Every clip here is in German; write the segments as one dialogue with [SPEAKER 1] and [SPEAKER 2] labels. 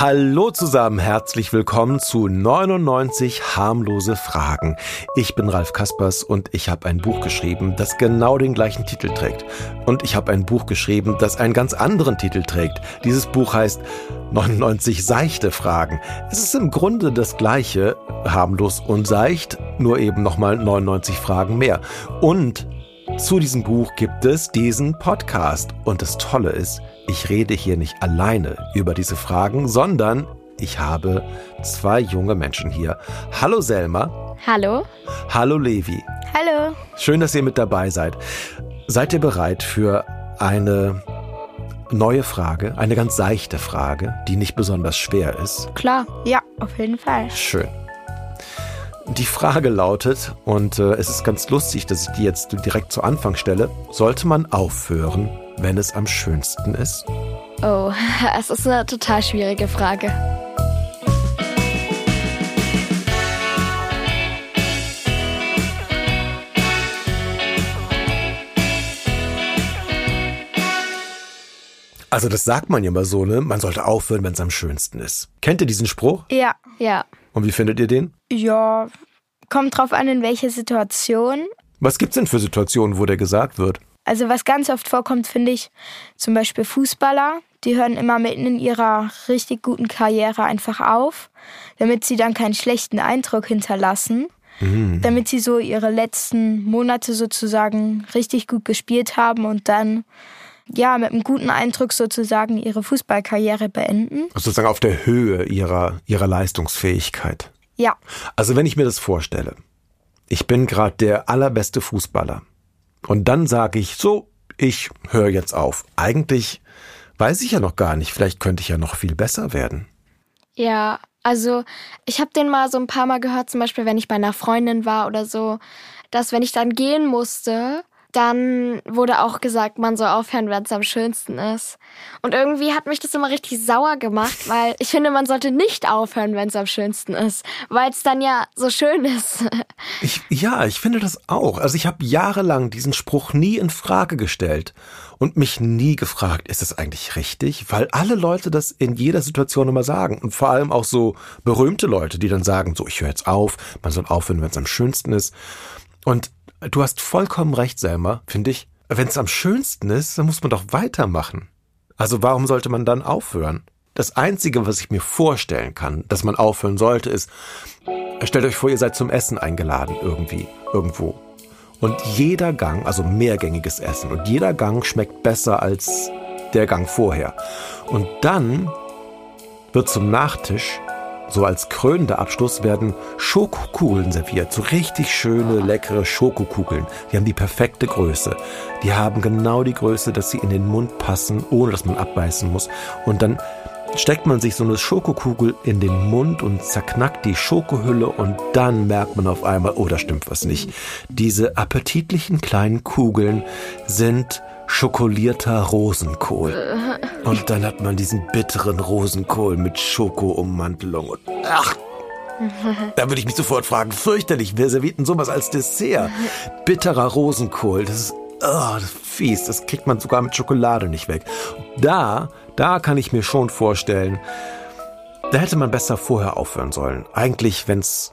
[SPEAKER 1] Hallo zusammen, herzlich willkommen zu 99 harmlose Fragen. Ich bin Ralf Kaspers und ich habe ein Buch geschrieben, das genau den gleichen Titel trägt. Und ich habe ein Buch geschrieben, das einen ganz anderen Titel trägt. Dieses Buch heißt 99 seichte Fragen. Es ist im Grunde das gleiche, harmlos und seicht, nur eben nochmal 99 Fragen mehr. Und zu diesem Buch gibt es diesen Podcast. Und das Tolle ist, ich rede hier nicht alleine über diese Fragen, sondern ich habe zwei junge Menschen hier. Hallo Selma.
[SPEAKER 2] Hallo.
[SPEAKER 1] Hallo Levi.
[SPEAKER 2] Hallo.
[SPEAKER 1] Schön, dass ihr mit dabei seid. Seid ihr bereit für eine neue Frage, eine ganz seichte Frage, die nicht besonders schwer ist?
[SPEAKER 2] Klar, ja, auf jeden Fall.
[SPEAKER 1] Schön. Die Frage lautet, und äh, es ist ganz lustig, dass ich die jetzt direkt zu Anfang stelle, sollte man aufhören, wenn es am schönsten ist?
[SPEAKER 2] Oh, es ist eine total schwierige Frage.
[SPEAKER 1] Also das sagt man ja immer so, ne? Man sollte aufhören, wenn es am schönsten ist. Kennt ihr diesen Spruch?
[SPEAKER 2] Ja. Ja.
[SPEAKER 1] Und wie findet ihr den?
[SPEAKER 2] Ja, kommt drauf an, in welche Situation.
[SPEAKER 1] Was gibt's denn für Situationen, wo der gesagt wird?
[SPEAKER 2] Also was ganz oft vorkommt, finde ich, zum Beispiel Fußballer, die hören immer mitten in ihrer richtig guten Karriere einfach auf, damit sie dann keinen schlechten Eindruck hinterlassen. Mhm. Damit sie so ihre letzten Monate sozusagen richtig gut gespielt haben und dann ja, mit einem guten Eindruck sozusagen ihre Fußballkarriere beenden.
[SPEAKER 1] Also sozusagen auf der Höhe ihrer, ihrer Leistungsfähigkeit.
[SPEAKER 2] Ja.
[SPEAKER 1] Also wenn ich mir das vorstelle, ich bin gerade der allerbeste Fußballer und dann sage ich, so, ich höre jetzt auf. Eigentlich weiß ich ja noch gar nicht, vielleicht könnte ich ja noch viel besser werden.
[SPEAKER 2] Ja, also ich habe den mal so ein paar Mal gehört, zum Beispiel wenn ich bei einer Freundin war oder so, dass wenn ich dann gehen musste, dann wurde auch gesagt, man soll aufhören, wenn es am schönsten ist. Und irgendwie hat mich das immer richtig sauer gemacht, weil ich finde, man sollte nicht aufhören, wenn es am schönsten ist, weil es dann ja so schön ist.
[SPEAKER 1] Ich, ja, ich finde das auch. Also ich habe jahrelang diesen Spruch nie in Frage gestellt und mich nie gefragt, ist das eigentlich richtig? Weil alle Leute das in jeder Situation immer sagen und vor allem auch so berühmte Leute, die dann sagen, so ich höre jetzt auf, man soll aufhören, wenn es am schönsten ist. Und Du hast vollkommen recht, Selma, finde ich. Wenn es am schönsten ist, dann muss man doch weitermachen. Also warum sollte man dann aufhören? Das Einzige, was ich mir vorstellen kann, dass man aufhören sollte, ist, stellt euch vor, ihr seid zum Essen eingeladen irgendwie, irgendwo. Und jeder Gang, also mehrgängiges Essen, und jeder Gang schmeckt besser als der Gang vorher. Und dann wird zum Nachtisch so als krönender Abschluss werden Schokokugeln serviert. So richtig schöne, leckere Schokokugeln. Die haben die perfekte Größe. Die haben genau die Größe, dass sie in den Mund passen, ohne dass man abbeißen muss. Und dann steckt man sich so eine Schokokugel in den Mund und zerknackt die Schokohülle und dann merkt man auf einmal, oh, da stimmt was nicht. Diese appetitlichen kleinen Kugeln sind schokolierter Rosenkohl. Und dann hat man diesen bitteren Rosenkohl mit Schokoummantelung und ach, da würde ich mich sofort fragen, fürchterlich, wer serviert denn sowas als Dessert? Bitterer Rosenkohl, das ist, oh, das ist fies, das kriegt man sogar mit Schokolade nicht weg. Da, da kann ich mir schon vorstellen, da hätte man besser vorher aufhören sollen. Eigentlich, wenn's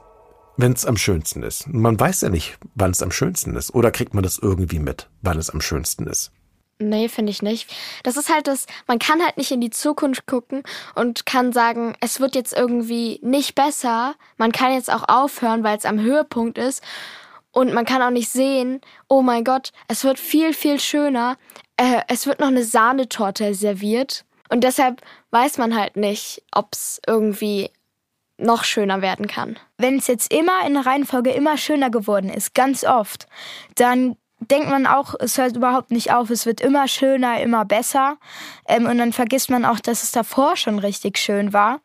[SPEAKER 1] wenn es am schönsten ist. Man weiß ja nicht, wann es am schönsten ist. Oder kriegt man das irgendwie mit, wann es am schönsten ist?
[SPEAKER 2] Nee, finde ich nicht. Das ist halt das, man kann halt nicht in die Zukunft gucken und kann sagen, es wird jetzt irgendwie nicht besser. Man kann jetzt auch aufhören, weil es am Höhepunkt ist. Und man kann auch nicht sehen, oh mein Gott, es wird viel, viel schöner. Äh, es wird noch eine Sahnetorte serviert. Und deshalb weiß man halt nicht, ob es irgendwie noch schöner werden kann. Wenn es jetzt immer in der Reihenfolge immer schöner geworden ist, ganz oft, dann denkt man auch, es hört überhaupt nicht auf, es wird immer schöner, immer besser. Ähm, und dann vergisst man auch, dass es davor schon richtig schön war,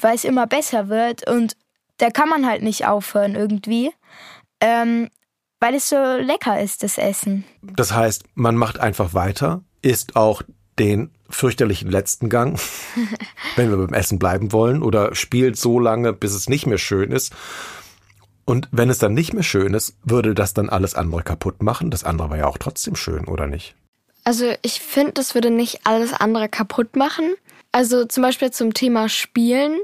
[SPEAKER 2] weil es immer besser wird. Und da kann man halt nicht aufhören irgendwie, ähm, weil es so lecker ist, das Essen.
[SPEAKER 1] Das heißt, man macht einfach weiter, isst auch den fürchterlichen letzten Gang, wenn wir beim Essen bleiben wollen, oder spielt so lange, bis es nicht mehr schön ist und wenn es dann nicht mehr schön ist, würde das dann alles andere kaputt machen? Das andere war ja auch trotzdem schön, oder nicht?
[SPEAKER 2] Also ich finde, das würde nicht alles andere kaputt machen. Also zum Beispiel zum Thema Spielen.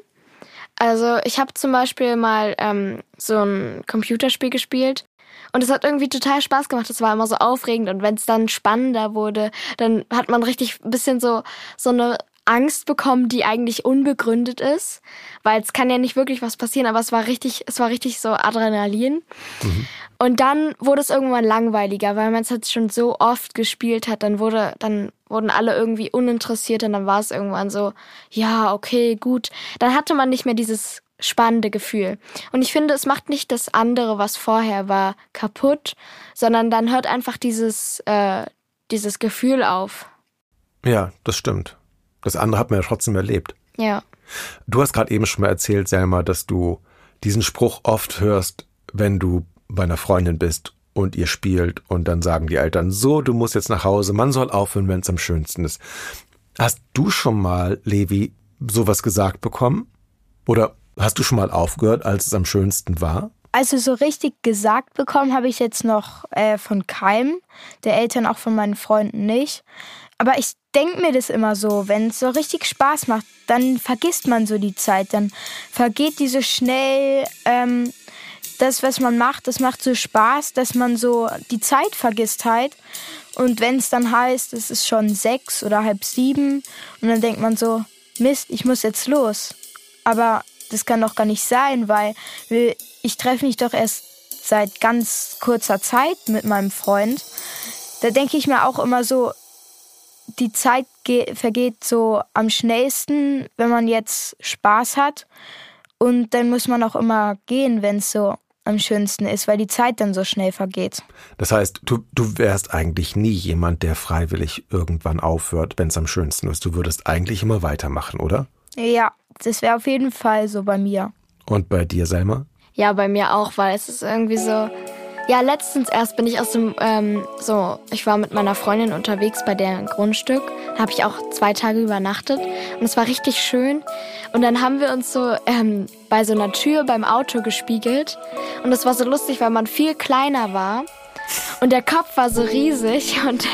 [SPEAKER 2] Also ich habe zum Beispiel mal ähm, so ein Computerspiel gespielt und es hat irgendwie total Spaß gemacht. Es war immer so aufregend und wenn es dann spannender wurde, dann hat man richtig ein bisschen so so eine Angst bekommen, die eigentlich unbegründet ist, weil es kann ja nicht wirklich was passieren, aber es war richtig, es war richtig so Adrenalin. Mhm. Und dann wurde es irgendwann langweiliger, weil man es jetzt schon so oft gespielt hat, dann wurde, dann wurden alle irgendwie uninteressiert und dann war es irgendwann so, ja, okay, gut. Dann hatte man nicht mehr dieses spannende Gefühl. Und ich finde, es macht nicht das andere, was vorher war, kaputt, sondern dann hört einfach dieses, äh, dieses Gefühl auf.
[SPEAKER 1] Ja, das stimmt. Das andere hat man ja trotzdem erlebt.
[SPEAKER 2] Ja.
[SPEAKER 1] Du hast gerade eben schon mal erzählt, Selma, dass du diesen Spruch oft hörst, wenn du bei einer Freundin bist und ihr spielt und dann sagen die Eltern, so, du musst jetzt nach Hause, man soll aufhören, wenn es am schönsten ist. Hast du schon mal, Levi, sowas gesagt bekommen? Oder hast du schon mal aufgehört, als es am schönsten war?
[SPEAKER 3] Also so richtig gesagt bekommen habe ich jetzt noch äh, von keinem, der Eltern auch von meinen Freunden nicht. Aber ich denke mir das immer so, wenn es so richtig Spaß macht, dann vergisst man so die Zeit, dann vergeht die so schnell. Ähm, das, was man macht, das macht so Spaß, dass man so die Zeit vergisst halt. Und wenn es dann heißt, es ist schon sechs oder halb sieben und dann denkt man so, Mist, ich muss jetzt los. Aber das kann doch gar nicht sein, weil ich treffe mich doch erst seit ganz kurzer Zeit mit meinem Freund. Da denke ich mir auch immer so, die Zeit vergeht so am schnellsten, wenn man jetzt Spaß hat. Und dann muss man auch immer gehen, wenn es so am schönsten ist, weil die Zeit dann so schnell vergeht.
[SPEAKER 1] Das heißt, du, du wärst eigentlich nie jemand, der freiwillig irgendwann aufhört, wenn es am schönsten ist. Du würdest eigentlich immer weitermachen, oder?
[SPEAKER 3] Ja, das wäre auf jeden Fall so bei mir.
[SPEAKER 1] Und bei dir, Selma?
[SPEAKER 2] Ja, bei mir auch, weil es ist irgendwie so, ja, letztens erst bin ich aus dem, ähm, so, ich war mit meiner Freundin unterwegs bei deren Grundstück. Da habe ich auch zwei Tage übernachtet und es war richtig schön. Und dann haben wir uns so ähm, bei so einer Tür beim Auto gespiegelt und es war so lustig, weil man viel kleiner war. Und der Kopf war so riesig und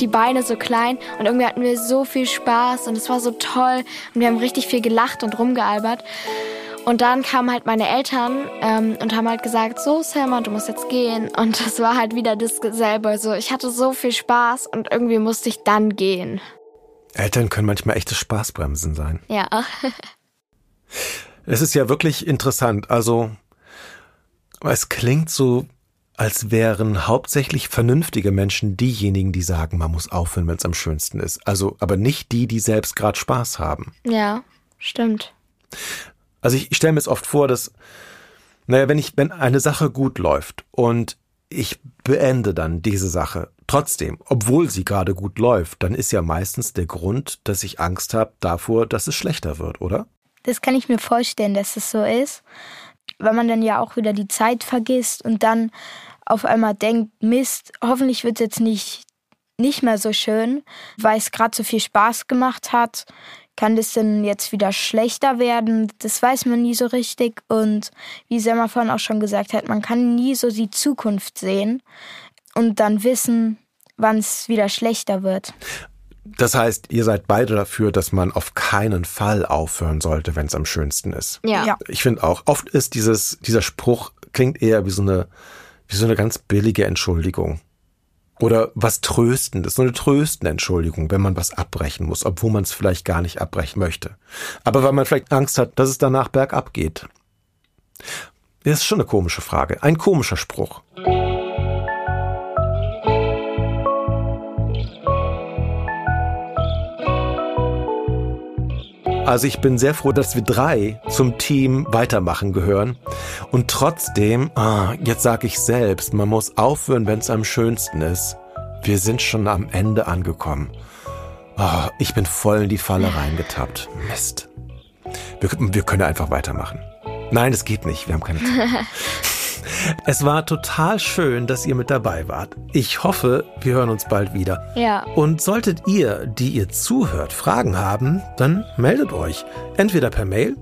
[SPEAKER 2] die Beine so klein. Und irgendwie hatten wir so viel Spaß und es war so toll. Und wir haben richtig viel gelacht und rumgealbert. Und dann kamen halt meine Eltern ähm, und haben halt gesagt, so Selma, du musst jetzt gehen. Und das war halt wieder dasselbe. So, ich hatte so viel Spaß und irgendwie musste ich dann gehen.
[SPEAKER 1] Eltern können manchmal echte Spaßbremsen sein.
[SPEAKER 2] Ja.
[SPEAKER 1] es ist ja wirklich interessant. Also, es klingt so, als wären hauptsächlich vernünftige Menschen diejenigen, die sagen, man muss aufhören, wenn es am schönsten ist. Also, aber nicht die, die selbst gerade Spaß haben.
[SPEAKER 2] Ja, stimmt.
[SPEAKER 1] Also ich, ich stelle mir jetzt oft vor, dass, naja, wenn ich, wenn eine Sache gut läuft und ich beende dann diese Sache trotzdem, obwohl sie gerade gut läuft, dann ist ja meistens der Grund, dass ich Angst habe davor, dass es schlechter wird, oder?
[SPEAKER 3] Das kann ich mir vorstellen, dass es so ist, weil man dann ja auch wieder die Zeit vergisst und dann auf einmal denkt, Mist, hoffentlich wird es jetzt nicht nicht mehr so schön, weil es gerade so viel Spaß gemacht hat. Kann das denn jetzt wieder schlechter werden? Das weiß man nie so richtig. Und wie Selma vorhin auch schon gesagt hat, man kann nie so die Zukunft sehen und dann wissen, wann es wieder schlechter wird.
[SPEAKER 1] Das heißt, ihr seid beide dafür, dass man auf keinen Fall aufhören sollte, wenn es am schönsten ist.
[SPEAKER 2] Ja. ja.
[SPEAKER 1] Ich finde auch, oft ist dieses, dieser Spruch klingt eher wie so eine, wie so eine ganz billige Entschuldigung. Oder was Tröstendes, so eine tröstende Entschuldigung, wenn man was abbrechen muss, obwohl man es vielleicht gar nicht abbrechen möchte. Aber weil man vielleicht Angst hat, dass es danach bergab geht. Das ist schon eine komische Frage, ein komischer Spruch. Also ich bin sehr froh, dass wir drei zum Team weitermachen gehören. Und trotzdem, ah, jetzt sage ich selbst, man muss aufhören, wenn es am schönsten ist. Wir sind schon am Ende angekommen. Oh, ich bin voll in die Falle reingetappt. Mist. Wir, wir können einfach weitermachen. Nein, es geht nicht. Wir haben keine Zeit. Es war total schön, dass ihr mit dabei wart. Ich hoffe, wir hören uns bald wieder.
[SPEAKER 2] Ja.
[SPEAKER 1] Und solltet ihr, die ihr zuhört, Fragen haben, dann meldet euch. Entweder per Mail.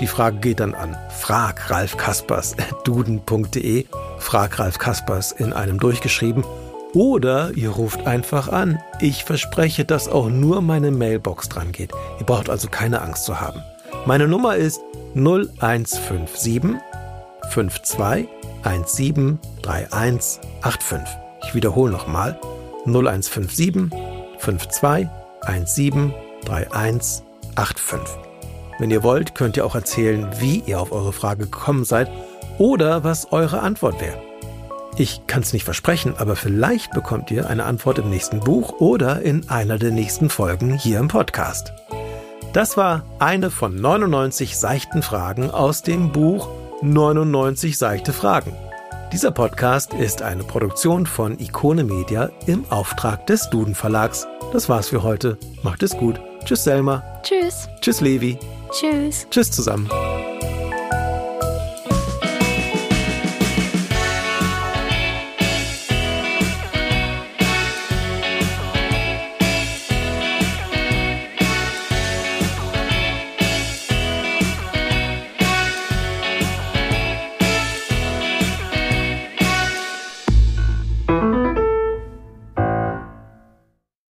[SPEAKER 1] Die Frage geht dann an fragralfkaspers.duden.de. Frag Ralf Kaspers in einem durchgeschrieben. Oder ihr ruft einfach an. Ich verspreche, dass auch nur meine Mailbox dran geht. Ihr braucht also keine Angst zu haben. Meine Nummer ist 0157 52 17 31 85. Ich wiederhole nochmal 0157 52 17 31 85. Wenn ihr wollt, könnt ihr auch erzählen, wie ihr auf eure Frage gekommen seid oder was eure Antwort wäre. Ich kann es nicht versprechen, aber vielleicht bekommt ihr eine Antwort im nächsten Buch oder in einer der nächsten Folgen hier im Podcast. Das war eine von 99 seichten Fragen aus dem Buch 99 seichte Fragen. Dieser Podcast ist eine Produktion von Ikone Media im Auftrag des Duden Verlags. Das war's für heute. Macht es gut. Tschüss Selma.
[SPEAKER 2] Tschüss.
[SPEAKER 1] Tschüss Levi.
[SPEAKER 3] Tschüss.
[SPEAKER 1] Tschüss zusammen.